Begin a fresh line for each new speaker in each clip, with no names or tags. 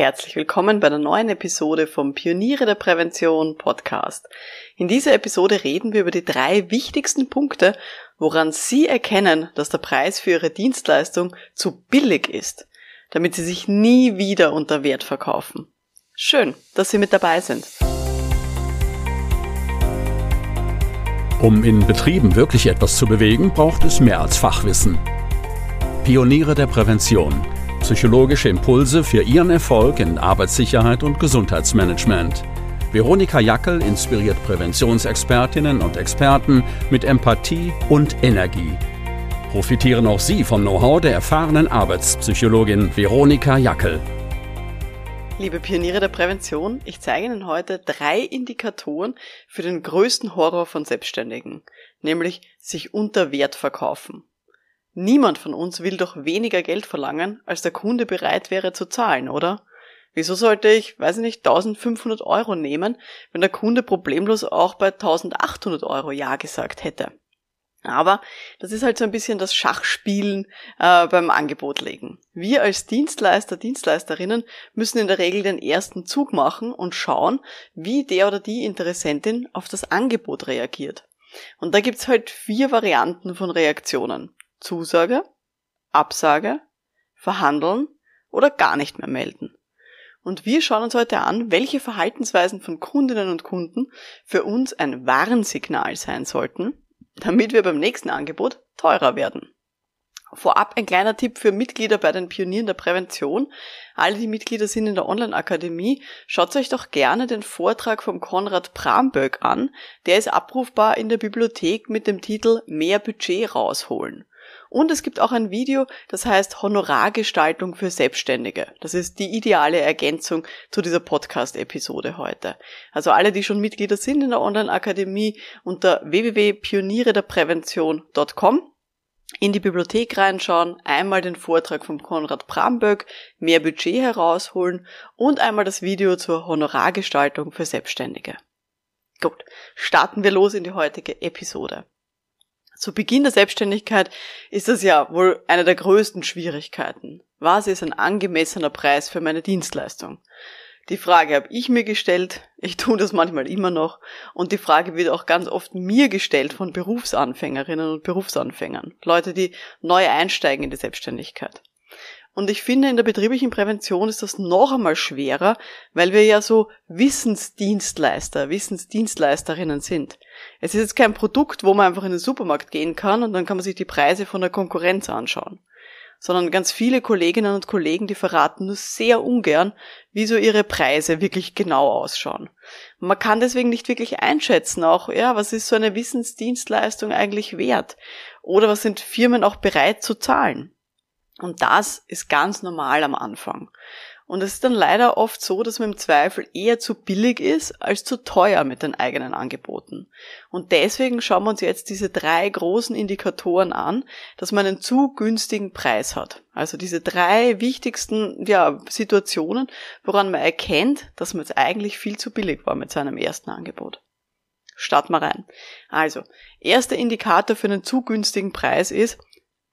Herzlich willkommen bei der neuen Episode vom Pioniere der Prävention Podcast. In dieser Episode reden wir über die drei wichtigsten Punkte, woran Sie erkennen, dass der Preis für Ihre Dienstleistung zu billig ist, damit Sie sich nie wieder unter Wert verkaufen. Schön, dass Sie mit dabei sind.
Um in Betrieben wirklich etwas zu bewegen, braucht es mehr als Fachwissen. Pioniere der Prävention – psychologische Impulse für Ihren Erfolg in Arbeitssicherheit und Gesundheitsmanagement. Veronika Jackel inspiriert Präventionsexpertinnen und Experten mit Empathie und Energie. Profitieren auch Sie vom Know-how der erfahrenen Arbeitspsychologin Veronika Jackel.
Liebe Pioniere der Prävention, ich zeige Ihnen heute drei Indikatoren für den größten Horror von Selbstständigen, nämlich sich unter Wert verkaufen. Niemand von uns will doch weniger Geld verlangen, als der Kunde bereit wäre zu zahlen, oder? Wieso sollte ich, weiß ich nicht, 1500 Euro nehmen, wenn der Kunde problemlos auch bei 1800 Euro Ja gesagt hätte? Aber das ist halt so ein bisschen das Schachspielen äh, beim Angebot legen. Wir als Dienstleister, Dienstleisterinnen müssen in der Regel den ersten Zug machen und schauen, wie der oder die Interessentin auf das Angebot reagiert. Und da gibt's halt vier Varianten von Reaktionen. Zusage, Absage, verhandeln oder gar nicht mehr melden. Und wir schauen uns heute an, welche Verhaltensweisen von Kundinnen und Kunden für uns ein Warnsignal sein sollten, damit wir beim nächsten Angebot teurer werden. Vorab ein kleiner Tipp für Mitglieder bei den Pionieren der Prävention. Alle, die Mitglieder sind in der Online-Akademie, schaut euch doch gerne den Vortrag vom Konrad Bramböck an. Der ist abrufbar in der Bibliothek mit dem Titel Mehr Budget rausholen. Und es gibt auch ein Video, das heißt Honorargestaltung für Selbstständige. Das ist die ideale Ergänzung zu dieser Podcast-Episode heute. Also alle, die schon Mitglieder sind in der Online-Akademie unter www.pionierederprävention.com in die Bibliothek reinschauen, einmal den Vortrag von Konrad Bramböck, mehr Budget herausholen und einmal das Video zur Honorargestaltung für Selbstständige. Gut, starten wir los in die heutige Episode. Zu Beginn der Selbstständigkeit ist das ja wohl eine der größten Schwierigkeiten. Was ist ein angemessener Preis für meine Dienstleistung? Die Frage habe ich mir gestellt, ich tue das manchmal immer noch und die Frage wird auch ganz oft mir gestellt von Berufsanfängerinnen und Berufsanfängern, Leute, die neu einsteigen in die Selbstständigkeit. Und ich finde, in der betrieblichen Prävention ist das noch einmal schwerer, weil wir ja so Wissensdienstleister, Wissensdienstleisterinnen sind. Es ist jetzt kein Produkt, wo man einfach in den Supermarkt gehen kann und dann kann man sich die Preise von der Konkurrenz anschauen. Sondern ganz viele Kolleginnen und Kollegen, die verraten nur sehr ungern, wie so ihre Preise wirklich genau ausschauen. man kann deswegen nicht wirklich einschätzen, auch, ja, was ist so eine Wissensdienstleistung eigentlich wert? Oder was sind Firmen auch bereit zu zahlen? Und das ist ganz normal am Anfang. Und es ist dann leider oft so, dass man im Zweifel eher zu billig ist als zu teuer mit den eigenen Angeboten. Und deswegen schauen wir uns jetzt diese drei großen Indikatoren an, dass man einen zu günstigen Preis hat. Also diese drei wichtigsten ja, Situationen, woran man erkennt, dass man jetzt eigentlich viel zu billig war mit seinem ersten Angebot. Starten wir rein. Also, erster Indikator für einen zu günstigen Preis ist,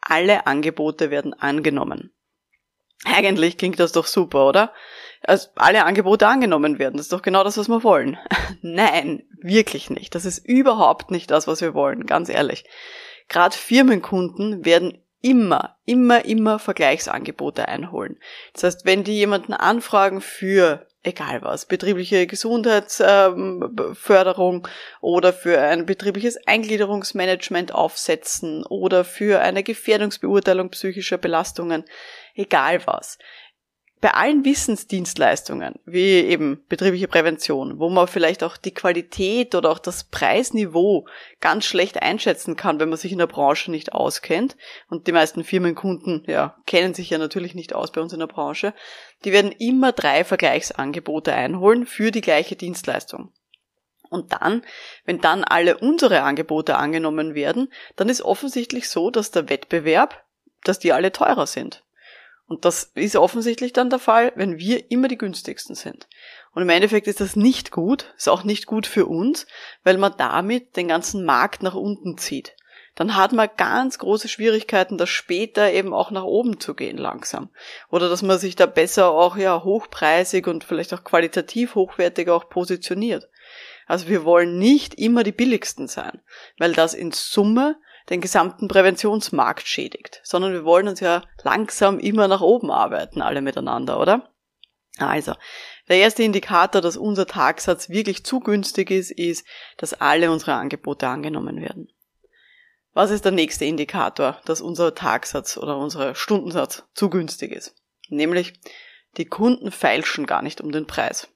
alle Angebote werden angenommen. Eigentlich klingt das doch super, oder? Also alle Angebote angenommen werden, das ist doch genau das, was wir wollen. Nein, wirklich nicht. Das ist überhaupt nicht das, was wir wollen, ganz ehrlich. Gerade Firmenkunden werden immer, immer, immer Vergleichsangebote einholen. Das heißt, wenn die jemanden anfragen für egal was, betriebliche Gesundheitsförderung ähm, oder für ein betriebliches Eingliederungsmanagement aufsetzen oder für eine Gefährdungsbeurteilung psychischer Belastungen, egal was bei allen Wissensdienstleistungen, wie eben betriebliche Prävention, wo man vielleicht auch die Qualität oder auch das Preisniveau ganz schlecht einschätzen kann, wenn man sich in der Branche nicht auskennt, und die meisten Firmenkunden, ja, kennen sich ja natürlich nicht aus bei uns in der Branche, die werden immer drei Vergleichsangebote einholen für die gleiche Dienstleistung. Und dann, wenn dann alle unsere Angebote angenommen werden, dann ist offensichtlich so, dass der Wettbewerb, dass die alle teurer sind. Und das ist offensichtlich dann der Fall, wenn wir immer die günstigsten sind. Und im Endeffekt ist das nicht gut, ist auch nicht gut für uns, weil man damit den ganzen Markt nach unten zieht. dann hat man ganz große Schwierigkeiten, das später eben auch nach oben zu gehen langsam. Oder dass man sich da besser auch ja hochpreisig und vielleicht auch qualitativ hochwertiger auch positioniert. Also wir wollen nicht immer die billigsten sein, weil das in Summe den gesamten Präventionsmarkt schädigt, sondern wir wollen uns ja langsam immer nach oben arbeiten, alle miteinander, oder? Also, der erste Indikator, dass unser Tagsatz wirklich zu günstig ist, ist, dass alle unsere Angebote angenommen werden. Was ist der nächste Indikator, dass unser Tagsatz oder unser Stundensatz zu günstig ist? Nämlich, die Kunden feilschen gar nicht um den Preis.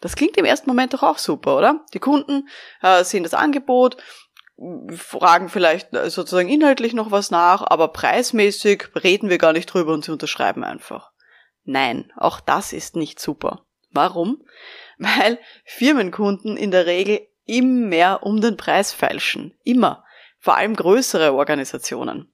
Das klingt im ersten Moment doch auch super, oder? Die Kunden äh, sehen das Angebot, fragen vielleicht äh, sozusagen inhaltlich noch was nach, aber preismäßig reden wir gar nicht drüber und sie unterschreiben einfach. Nein, auch das ist nicht super. Warum? Weil Firmenkunden in der Regel immer um den Preis feilschen. Immer. Vor allem größere Organisationen.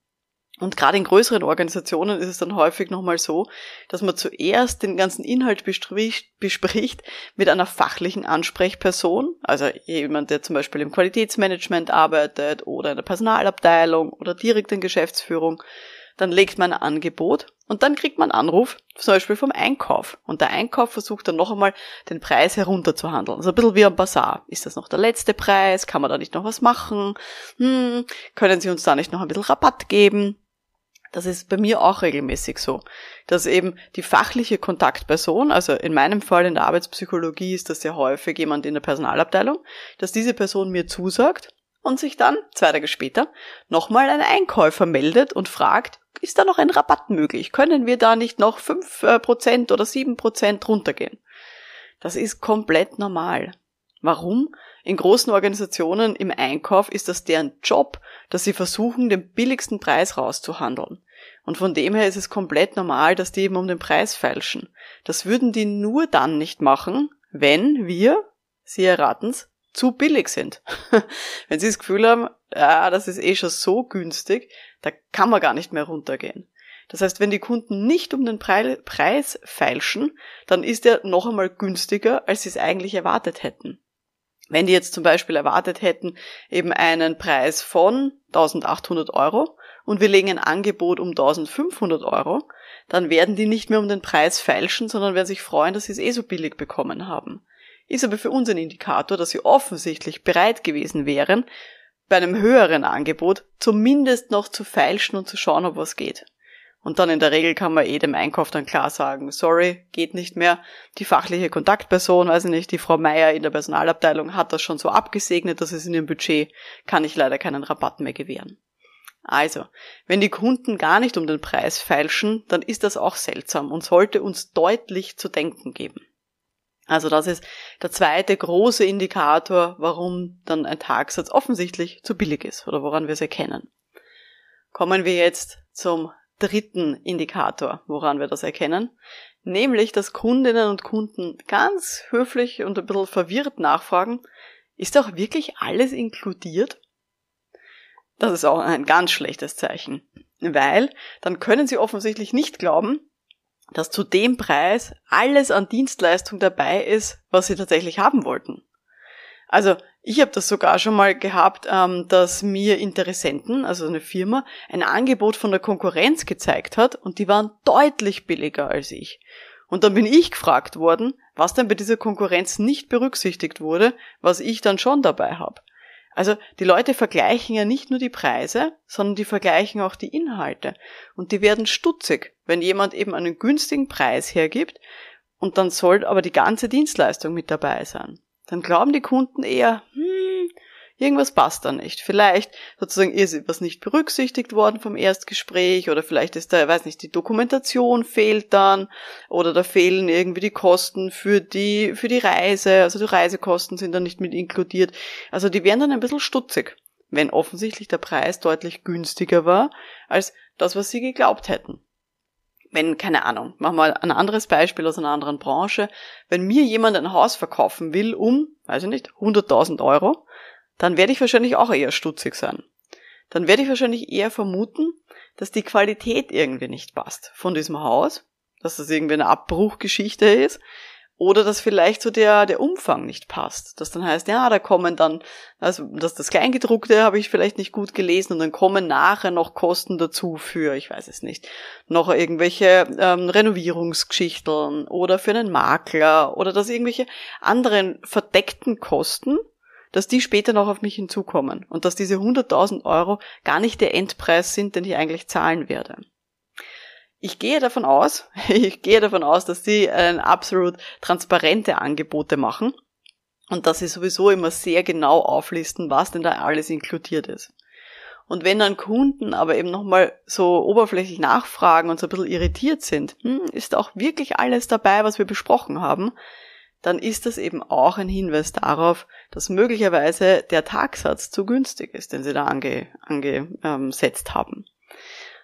Und gerade in größeren Organisationen ist es dann häufig nochmal so, dass man zuerst den ganzen Inhalt bespricht mit einer fachlichen Ansprechperson, also jemand, der zum Beispiel im Qualitätsmanagement arbeitet oder in der Personalabteilung oder direkt in Geschäftsführung. Dann legt man ein Angebot und dann kriegt man einen Anruf, zum Beispiel vom Einkauf. Und der Einkauf versucht dann noch einmal den Preis herunterzuhandeln. Also ein bisschen wie am Bazar. Ist das noch der letzte Preis? Kann man da nicht noch was machen? Hm, können Sie uns da nicht noch ein bisschen Rabatt geben? Das ist bei mir auch regelmäßig so, dass eben die fachliche Kontaktperson, also in meinem Fall in der Arbeitspsychologie ist das sehr häufig jemand in der Personalabteilung, dass diese Person mir zusagt und sich dann, zwei Tage später, nochmal ein Einkäufer meldet und fragt, ist da noch ein Rabatt möglich? Können wir da nicht noch fünf äh, Prozent oder sieben Prozent runtergehen? Das ist komplett normal. Warum? In großen Organisationen im Einkauf ist das deren Job, dass sie versuchen, den billigsten Preis rauszuhandeln. Und von dem her ist es komplett normal, dass die eben um den Preis feilschen. Das würden die nur dann nicht machen, wenn wir, Sie erraten's, zu billig sind. wenn Sie das Gefühl haben, ja, das ist eh schon so günstig, da kann man gar nicht mehr runtergehen. Das heißt, wenn die Kunden nicht um den Preis feilschen, dann ist er noch einmal günstiger, als sie es eigentlich erwartet hätten. Wenn die jetzt zum Beispiel erwartet hätten, eben einen Preis von 1800 Euro und wir legen ein Angebot um 1500 Euro, dann werden die nicht mehr um den Preis feilschen, sondern werden sich freuen, dass sie es eh so billig bekommen haben. Ist aber für uns ein Indikator, dass sie offensichtlich bereit gewesen wären, bei einem höheren Angebot zumindest noch zu feilschen und zu schauen, ob was geht. Und dann in der Regel kann man eh dem Einkauf dann klar sagen, sorry, geht nicht mehr. Die fachliche Kontaktperson, weiß ich nicht, die Frau Meier in der Personalabteilung hat das schon so abgesegnet, dass es in ihrem Budget, kann ich leider keinen Rabatt mehr gewähren. Also, wenn die Kunden gar nicht um den Preis feilschen, dann ist das auch seltsam und sollte uns deutlich zu denken geben. Also das ist der zweite große Indikator, warum dann ein Tagsatz offensichtlich zu billig ist oder woran wir es erkennen. Kommen wir jetzt zum dritten Indikator, woran wir das erkennen, nämlich dass Kundinnen und Kunden ganz höflich und ein bisschen verwirrt nachfragen, ist auch wirklich alles inkludiert? Das ist auch ein ganz schlechtes Zeichen, weil dann können sie offensichtlich nicht glauben, dass zu dem Preis alles an Dienstleistung dabei ist, was sie tatsächlich haben wollten. Also ich habe das sogar schon mal gehabt, ähm, dass mir Interessenten, also eine Firma, ein Angebot von der Konkurrenz gezeigt hat und die waren deutlich billiger als ich. Und dann bin ich gefragt worden, was denn bei dieser Konkurrenz nicht berücksichtigt wurde, was ich dann schon dabei habe. Also die Leute vergleichen ja nicht nur die Preise, sondern die vergleichen auch die Inhalte. Und die werden stutzig, wenn jemand eben einen günstigen Preis hergibt und dann soll aber die ganze Dienstleistung mit dabei sein dann glauben die Kunden eher, hm, irgendwas passt da nicht. Vielleicht sozusagen ist was nicht berücksichtigt worden vom Erstgespräch oder vielleicht ist da, weiß nicht, die Dokumentation fehlt dann oder da fehlen irgendwie die Kosten für die, für die Reise, also die Reisekosten sind dann nicht mit inkludiert. Also die werden dann ein bisschen stutzig, wenn offensichtlich der Preis deutlich günstiger war als das, was sie geglaubt hätten wenn, keine Ahnung, machen wir ein anderes Beispiel aus einer anderen Branche, wenn mir jemand ein Haus verkaufen will um, weiß ich nicht, 100.000 Euro, dann werde ich wahrscheinlich auch eher stutzig sein. Dann werde ich wahrscheinlich eher vermuten, dass die Qualität irgendwie nicht passt von diesem Haus, dass das irgendwie eine Abbruchgeschichte ist Oder dass vielleicht so der, der Umfang nicht passt. Dass dann heißt, ja, da kommen dann, also dass das Kleingedruckte habe ich vielleicht nicht gut gelesen und dann kommen nachher noch Kosten dazu für, ich weiß es nicht, noch irgendwelche ähm, Renovierungsgeschichten oder für einen Makler oder dass irgendwelche anderen verdeckten Kosten, dass die später noch auf mich hinzukommen und dass diese 100.000 Euro gar nicht der Endpreis sind, den ich eigentlich zahlen werde. Ich gehe davon aus, ich gehe davon aus, dass sie äh, absolut transparente Angebote machen und dass sie sowieso immer sehr genau auflisten, was denn da alles inkludiert ist. Und wenn dann Kunden aber eben nochmal so oberflächlich nachfragen und so ein bisschen irritiert sind, hm, ist auch wirklich alles dabei, was wir besprochen haben, dann ist das eben auch ein Hinweis darauf, dass möglicherweise der Tagsatz zu günstig ist, den sie da ange, angesetzt haben.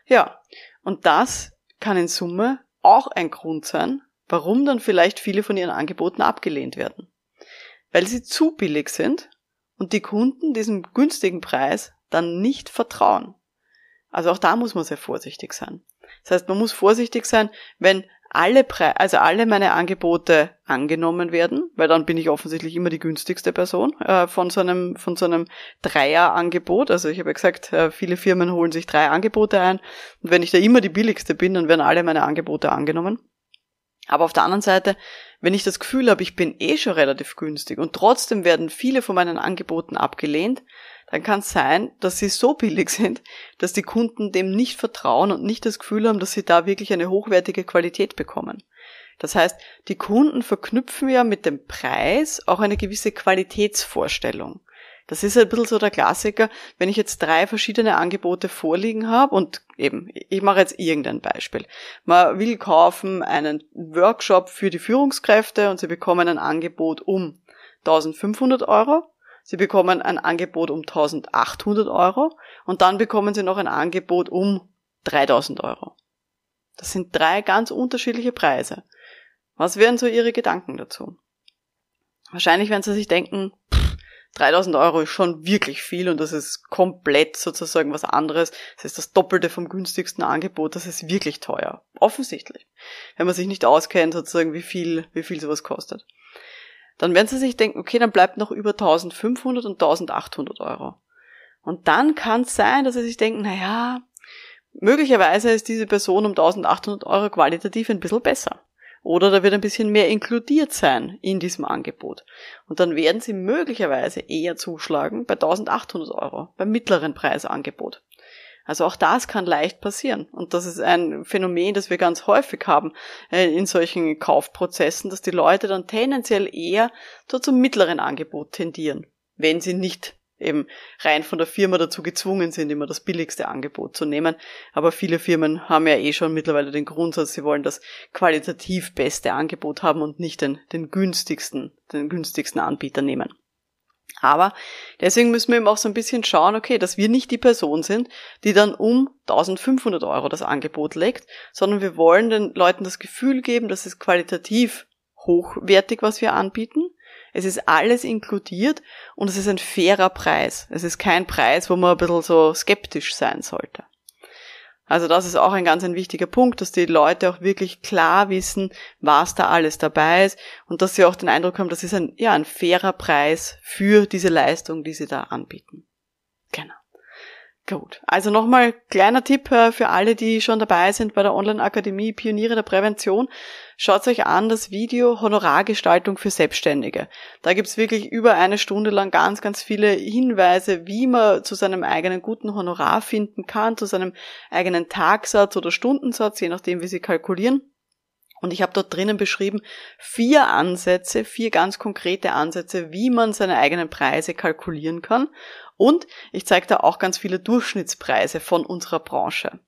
Ja, und das kann in Summe auch ein Grund sein, warum dann vielleicht viele von ihren Angeboten abgelehnt werden. Weil sie zu billig sind und die Kunden diesem günstigen Preis dann nicht vertrauen. Also auch da muss man sehr vorsichtig sein. Das heißt, man muss vorsichtig sein, wenn alle Pre also alle meine Angebote angenommen werden, weil dann bin ich offensichtlich immer die günstigste Person äh, von so einem von so einem Dreierangebot. Also ich habe ja gesagt, äh, viele Firmen holen sich drei Angebote ein und wenn ich da immer die billigste bin, dann werden alle meine Angebote angenommen. Aber auf der anderen Seite, wenn ich das Gefühl habe, ich bin eh schon relativ günstig und trotzdem werden viele von meinen Angeboten abgelehnt, dann kann es sein, dass sie so billig sind, dass die Kunden dem nicht vertrauen und nicht das Gefühl haben, dass sie da wirklich eine hochwertige Qualität bekommen. Das heißt, die Kunden verknüpfen ja mit dem Preis auch eine gewisse Qualitätsvorstellung. Das ist ein bisschen so der Klassiker, wenn ich jetzt drei verschiedene Angebote vorliegen habe und eben, ich mache jetzt irgendein Beispiel. Man will kaufen einen Workshop für die Führungskräfte und sie bekommen ein Angebot um 1500 Euro Sie bekommen ein Angebot um 1800 Euro und dann bekommen Sie noch ein Angebot um 3000 Euro. Das sind drei ganz unterschiedliche Preise. Was wären so Ihre Gedanken dazu? Wahrscheinlich werden Sie sich denken, pff, 3000 Euro ist schon wirklich viel und das ist komplett sozusagen was anderes. Das ist das Doppelte vom günstigsten Angebot. Das ist wirklich teuer. Offensichtlich. Wenn man sich nicht auskennt, sozusagen, wie viel, wie viel sowas kostet dann werden sie sich denken, okay, dann bleibt noch über 1500 und 1800 Euro. Und dann kann es sein, dass sie sich denken, na ja, möglicherweise ist diese Person um 1800 Euro qualitativ ein bisschen besser. Oder da wird ein bisschen mehr inkludiert sein in diesem Angebot. Und dann werden sie möglicherweise eher zuschlagen bei 1800 Euro, beim mittleren Preisangebot. Also auch das kann leicht passieren. Und das ist ein Phänomen, das wir ganz häufig haben äh, in solchen Kaufprozessen, dass die Leute dann tendenziell eher so zum mittleren Angebot tendieren, wenn sie nicht eben rein von der Firma dazu gezwungen sind, immer das billigste Angebot zu nehmen. Aber viele Firmen haben ja eh schon mittlerweile den Grundsatz, sie wollen das qualitativ beste Angebot haben und nicht den, den günstigsten, den günstigsten Anbieter nehmen. Aber deswegen müssen wir eben auch so ein bisschen schauen, okay, dass wir nicht die Person sind, die dann um 1500 Euro das Angebot legt, sondern wir wollen den Leuten das Gefühl geben, dass es qualitativ hochwertig, was wir anbieten. Es ist alles inkludiert und es ist ein fairer Preis. Es ist kein Preis, wo man ein bisschen so skeptisch sein sollte. Also das ist auch ein ganz ein wichtiger Punkt, dass die Leute auch wirklich klar wissen, was da alles dabei ist und dass sie auch den Eindruck haben, das ist ein, ja, ein fairer Preis für diese Leistung, die sie da anbieten. Genau. Gut. Also nochmal kleiner Tipp äh, für alle, die schon dabei sind bei der Online-Akademie Pioniere der Prävention. Schaut euch an das Video Honorargestaltung für Selbstständige. Da gibt's wirklich über eine Stunde lang ganz, ganz viele Hinweise, wie man zu seinem eigenen guten Honorar finden kann, zu seinem eigenen Tagsatz oder Stundensatz, je nachdem, wie sie kalkulieren. Und ich habe dort drinnen beschrieben vier Ansätze, vier ganz konkrete Ansätze, wie man seine eigenen Preise kalkulieren kann. Und ich zeige da auch ganz viele Durchschnittspreise von unserer Branche.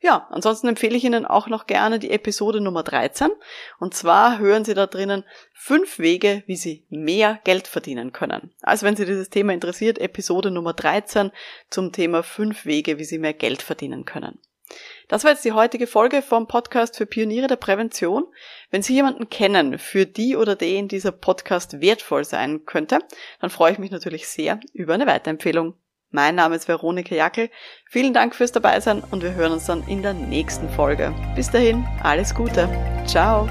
Ja, ansonsten empfehle ich Ihnen auch noch gerne die Episode Nummer 13. Und zwar hören Sie da drinnen fünf Wege, wie Sie mehr Geld verdienen können. Also wenn Sie dieses Thema interessiert, Episode Nummer 13 zum Thema fünf Wege, wie Sie mehr Geld verdienen können. Das war jetzt die heutige Folge vom Podcast für Pioniere der Prävention. Wenn Sie jemanden kennen, für die oder den dieser Podcast wertvoll sein könnte, dann freue ich mich natürlich sehr über eine Weiterempfehlung. Mein Name ist Veronika Jackel. Vielen Dank fürs Dabeisein und wir hören uns dann in der nächsten Folge. Bis dahin, alles Gute. Ciao.